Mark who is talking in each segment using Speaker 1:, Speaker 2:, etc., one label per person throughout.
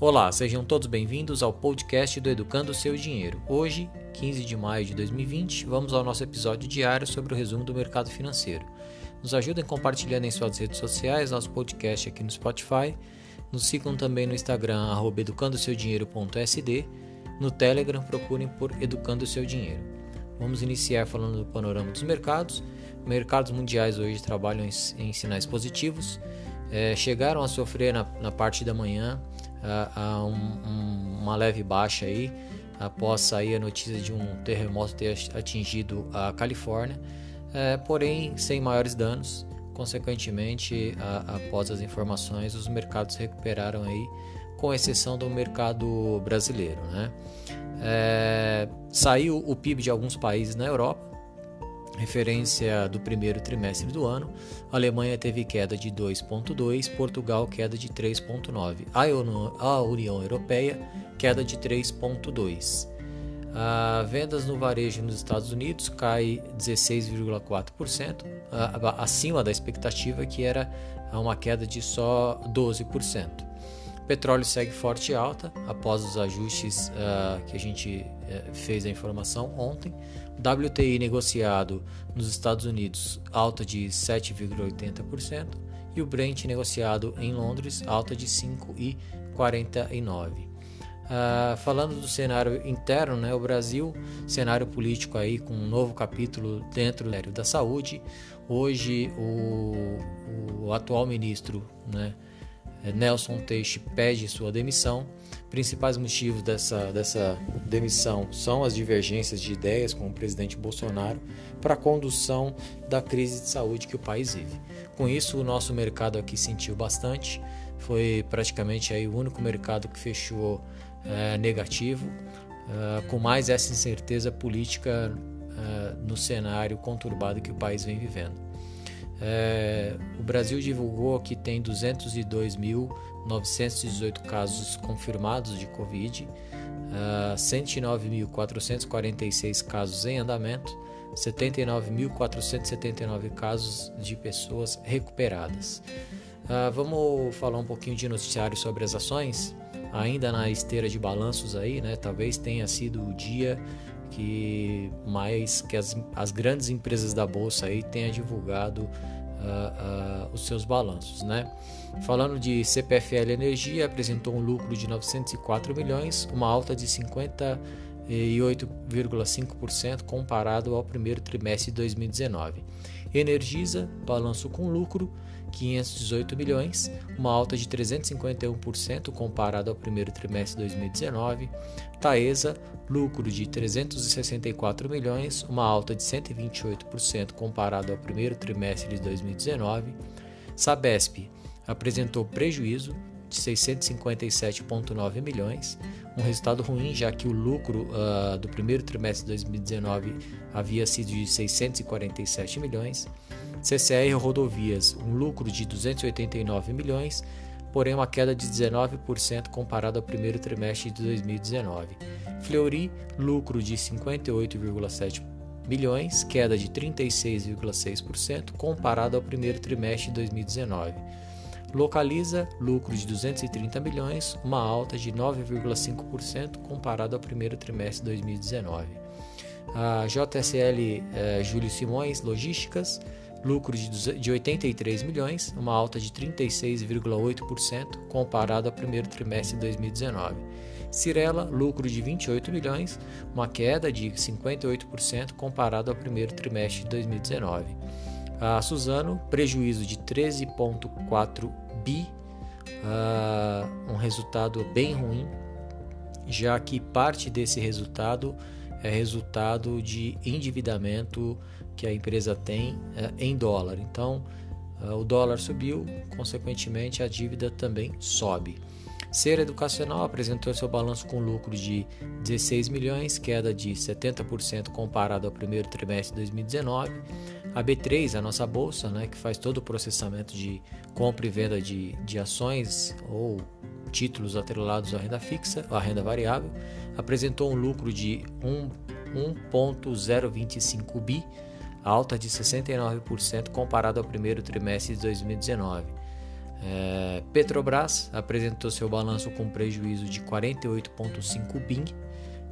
Speaker 1: Olá, sejam todos bem-vindos ao podcast do Educando o Seu Dinheiro. Hoje, 15 de maio de 2020, vamos ao nosso episódio diário sobre o resumo do mercado financeiro. Nos ajudem compartilhando em suas redes sociais nosso podcast aqui no Spotify. Nos sigam também no Instagram, educandoseudinheiro.sd. No Telegram, procurem por Educando o Seu Dinheiro. Vamos iniciar falando do panorama dos mercados. Mercados mundiais hoje trabalham em, sinais positivos. É, chegaram a sofrer na, na parte da manhã a, um, um, uma leve baixa aí após sair a notícia de um terremoto ter atingido a Califórnia, é, porém sem maiores danos. Consequentemente, após as informações, os mercados recuperaram aí, com exceção do mercado brasileiro. Né? É, saiu o PIB de alguns países na Europa, referência do primeiro trimestre do ano, a Alemanha teve queda de 2,2, Portugal queda de 3,9, a União Europeia queda de 3,2. A vendas no varejo nos Estados Unidos cai 16,4%, acima da expectativa que era uma queda de só 12%. Petróleo segue forte e alta após os ajustes uh, que a gente uh, fez a informação ontem. WTI negociado nos Estados Unidos alta de 7,80% e o Brent negociado em Londres alta de 5,49%. Uh, ah, falando do cenário interno, né, o Brasil, cenário político aí com um novo capítulo dentro da saúde. Hoje o, o atual ministro, né, Nelson Teixe pede sua demissão. Principais motivos dessa, dessa demissão são as divergências de ideias com o presidente Bolsonaro para a condução da crise de saúde que o país vive. Com isso, o nosso mercado aqui sentiu bastante. Foi praticamente aí o único mercado que fechou é, negativo, é, com mais essa incerteza política é, no cenário conturbado que o país vem vivendo. É, o Brasil divulgou que tem 202.918 casos confirmados de Covid, uh, 109.446 casos em andamento, 79.479 casos de pessoas recuperadas. Uh, vamos falar um pouquinho de noticiário sobre as ações, ainda na esteira de balanços aí, né? Talvez tenha sido o dia que mais que as, as grandes empresas da bolsa aí tenha divulgado uh, uh, os seus balanços, né? Falando de CPFL Energia, apresentou um lucro de 904 milhões, uma alta de 58,5% comparado ao primeiro trimestre de 2019. Energisa, balanço com lucro 518 milhões, uma alta de 351% comparado ao primeiro trimestre de 2019. Taesa, lucro de 364 milhões, uma alta de 128% comparado ao primeiro trimestre de 2019. Sabesp apresentou prejuízo de 657,9 milhões, um resultado ruim, já que o lucro uh, do primeiro trimestre de 2019 havia sido de 647 milhões. CCR Rodovias, um lucro de 289 milhões, porém uma queda de 19% comparado ao primeiro trimestre de 2019. Fleury, lucro de 58,7 milhões, queda de 36,6% comparado ao primeiro trimestre de 2019. Localiza lucro de 230 milhões, uma alta de 9,5% comparado ao primeiro trimestre de 2019. A JSL eh, Júlio Simões Logísticas lucro de 83 milhões, uma alta de 36,8% comparado ao primeiro trimestre de 2019. Cirela, lucro de 28 milhões, uma queda de 58% comparado ao primeiro trimestre de 2019. A Suzano, prejuízo de 13,4 bi, uh, um resultado bem ruim, já que parte desse resultado é resultado de endividamento que a empresa tem é, em dólar. Então, é, o dólar subiu, consequentemente, a dívida também sobe. Ser Educacional apresentou seu balanço com lucro de 16 milhões, queda de 70% comparado ao primeiro trimestre de 2019. A B3, a nossa bolsa, né, que faz todo o processamento de compra e venda de, de ações ou títulos atrelados à renda fixa, à renda variável, apresentou um lucro de 1,025 bi, alta de 69% comparado ao primeiro trimestre de 2019. É, Petrobras apresentou seu balanço com prejuízo de 48,5 bi,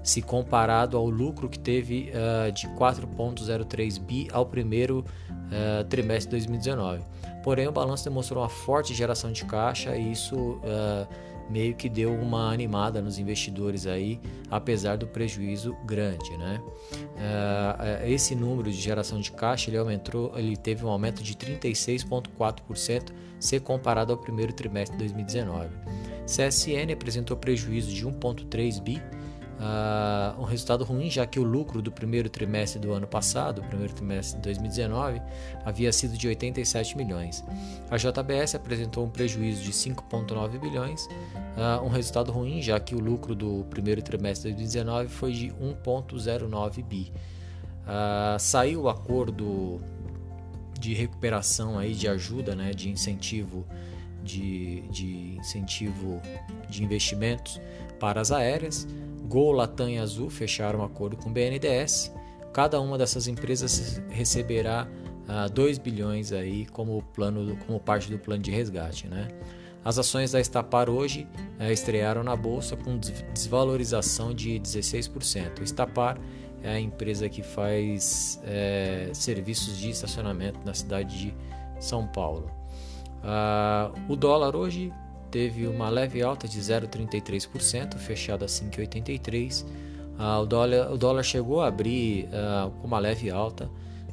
Speaker 1: se comparado ao lucro que teve uh, de 4,03 bi ao primeiro uh, trimestre de 2019. Porém, o balanço demonstrou uma forte geração de caixa e isso uh, meio que deu uma animada nos investidores aí, apesar do prejuízo grande, né? esse número de geração de caixa ele aumentou, ele teve um aumento de 36,4% se comparado ao primeiro trimestre de 2019. CSN apresentou prejuízo de 1,3 bi uh, um resultado ruim, já que o lucro do primeiro trimestre do ano passado, primeiro trimestre de 2019, havia sido de 87 milhões. A JBS apresentou um prejuízo de 5,9 bilhões, uh, um resultado ruim, já que o lucro do primeiro trimestre de 2019 foi de 1,09 bi. Uh, saiu o acordo de recuperação aí de ajuda, né, de incentivo de, de incentivo de investimentos para as aéreas. Gol, Latam e Azul fecharam um acordo com o BNDES. Cada uma dessas empresas receberá ah, 2 bilhões aí como plano, como parte do plano de resgate, né? As ações da Estapar hoje eh, estrearam na bolsa com desvalorização de 16%. Estapar é a empresa que faz é, serviços de estacionamento na cidade de São Paulo. Ah, o dólar hoje teve uma leve alta de 0,33%, fechado a 5,83. Ah, o, dólar, o dólar chegou a abrir ah, com uma leve alta,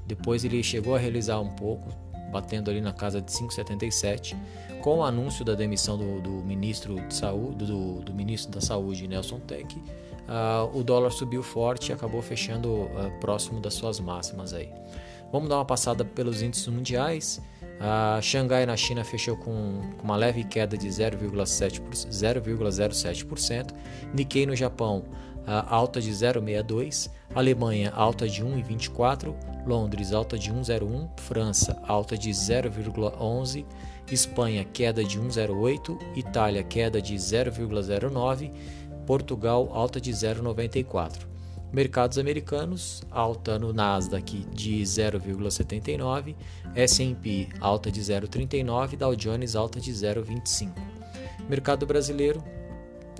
Speaker 1: depois ele chegou a realizar um pouco, batendo ali na casa de 5,77. Com o anúncio da demissão do, do ministro de saúde, do, do, ministro da Saúde, Nelson Teck, ah, o dólar subiu forte e acabou fechando próximo das suas máximas aí. Vamos dar uma passada pelos índices mundiais. A Xangai na China fechou com, com uma leve queda de 0,07%. Nikkei no Japão alta de 0,62%. Alemanha alta de 1,24%. Londres alta de 1,01%. França alta de 0,11%. Espanha queda de 1,08%. Itália queda de 0,09%. Portugal alta de 0,94%. Mercados americanos, alta no Nasdaq de 0,79, S&P alta de 0,39, Dow Jones alta de 0,25. Mercado brasileiro,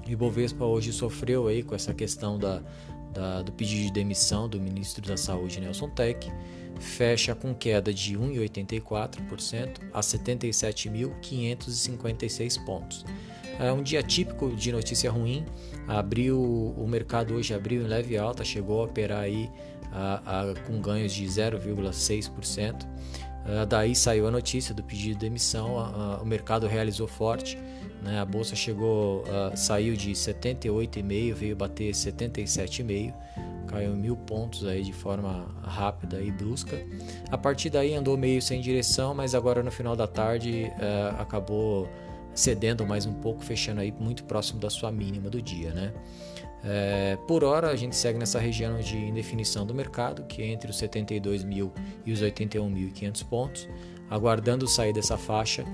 Speaker 1: Ibovespa hoje sofreu aí com essa questão da, da, do pedido de demissão do ministro da Saúde Nelson Tech, fecha com queda de 1,84% a 77.556 pontos. É um dia típico de notícia ruim. Abriu o mercado hoje abriu em leve alta, chegou a operar aí a, a, com ganhos de 0,6%. Uh, daí saiu a notícia do pedido de demissão, uh, o mercado realizou forte, né? a bolsa chegou, saiu de 78,5, veio bater 77,5, caiu mil pontos aí de forma rápida e brusca. A partir daí andou meio sem direção, mas agora no final da tarde acabou cedendo mais um pouco, fechando aí muito próximo da sua mínima do dia, né? É, por hora a gente segue nessa região de indefinição do mercado, que é entre os 72 mil e os 81.500 pontos, aguardando sair dessa faixa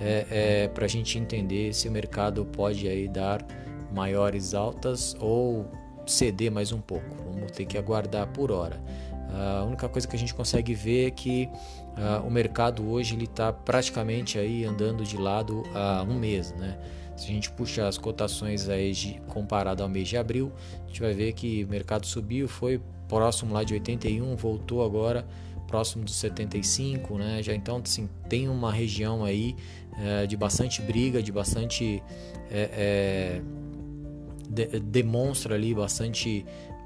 Speaker 1: é, é, para a gente entender se o mercado pode aí dar maiores altas ou ceder mais um pouco. Vamos ter que aguardar por hora. A única coisa que a gente consegue ver é que uh, o mercado hoje ele está praticamente aí andando de lado há um mês, né? Se a gente puxa as cotações aí de, comparado ao mês de abril, a gente vai ver que o mercado subiu, foi próximo lá de 81, voltou agora próximo dos 75, né? Já então assim, tem uma região aí é, de bastante briga, de bastante é, é, de, demonstra ali bastante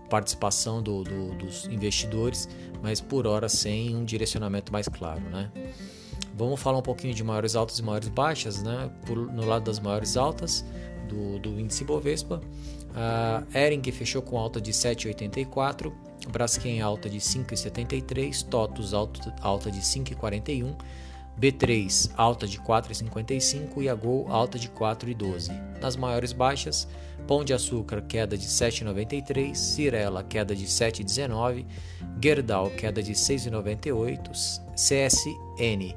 Speaker 1: participação do, do, dos investidores, mas por hora sem um direcionamento mais claro, né? Vamos falar um pouquinho de maiores altas e maiores baixas, né? Por, no lado das maiores altas do, do índice Bovespa, a Ering fechou com alta de 7,84, Braskem alta de 5,73, TOTUS alta, alta de 5,41, B3 alta de 4,55 e a Gol alta de 4,12. Nas maiores baixas, Pão de Açúcar queda de 7,93, Cirela queda de 7,19, Gerdau queda de 6,98, CSN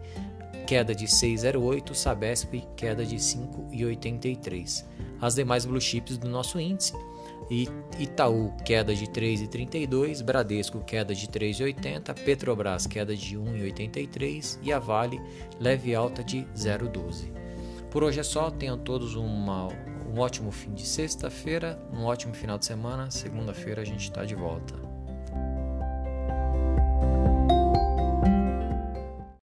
Speaker 1: queda de 6,08, Sabesp queda de 5,83. As demais blue chips do nosso índice Itaú queda de 3,32, Bradesco queda de 3,80, Petrobras queda de 1,83 e a Vale leve alta de 0,12. Por hoje é só, tenham todos uma, um ótimo fim de sexta-feira, um ótimo final de semana. Segunda-feira a gente está de volta.